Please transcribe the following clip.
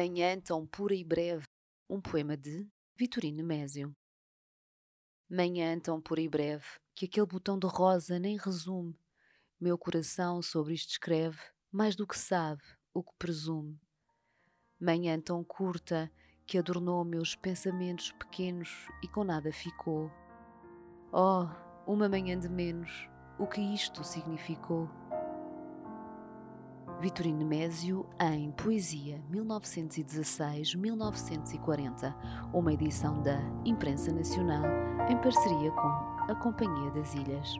Manhã tão pura e breve, um poema de Vitorino Mésio. Manhã tão pura e breve, que aquele botão de rosa nem resume. Meu coração sobre isto escreve, mais do que sabe, o que presume. Manhã tão curta, que adornou meus pensamentos pequenos e com nada ficou. Oh, uma manhã de menos, o que isto significou? Vitorino Nemésio em Poesia 1916-1940, uma edição da Imprensa Nacional em parceria com a Companhia das Ilhas.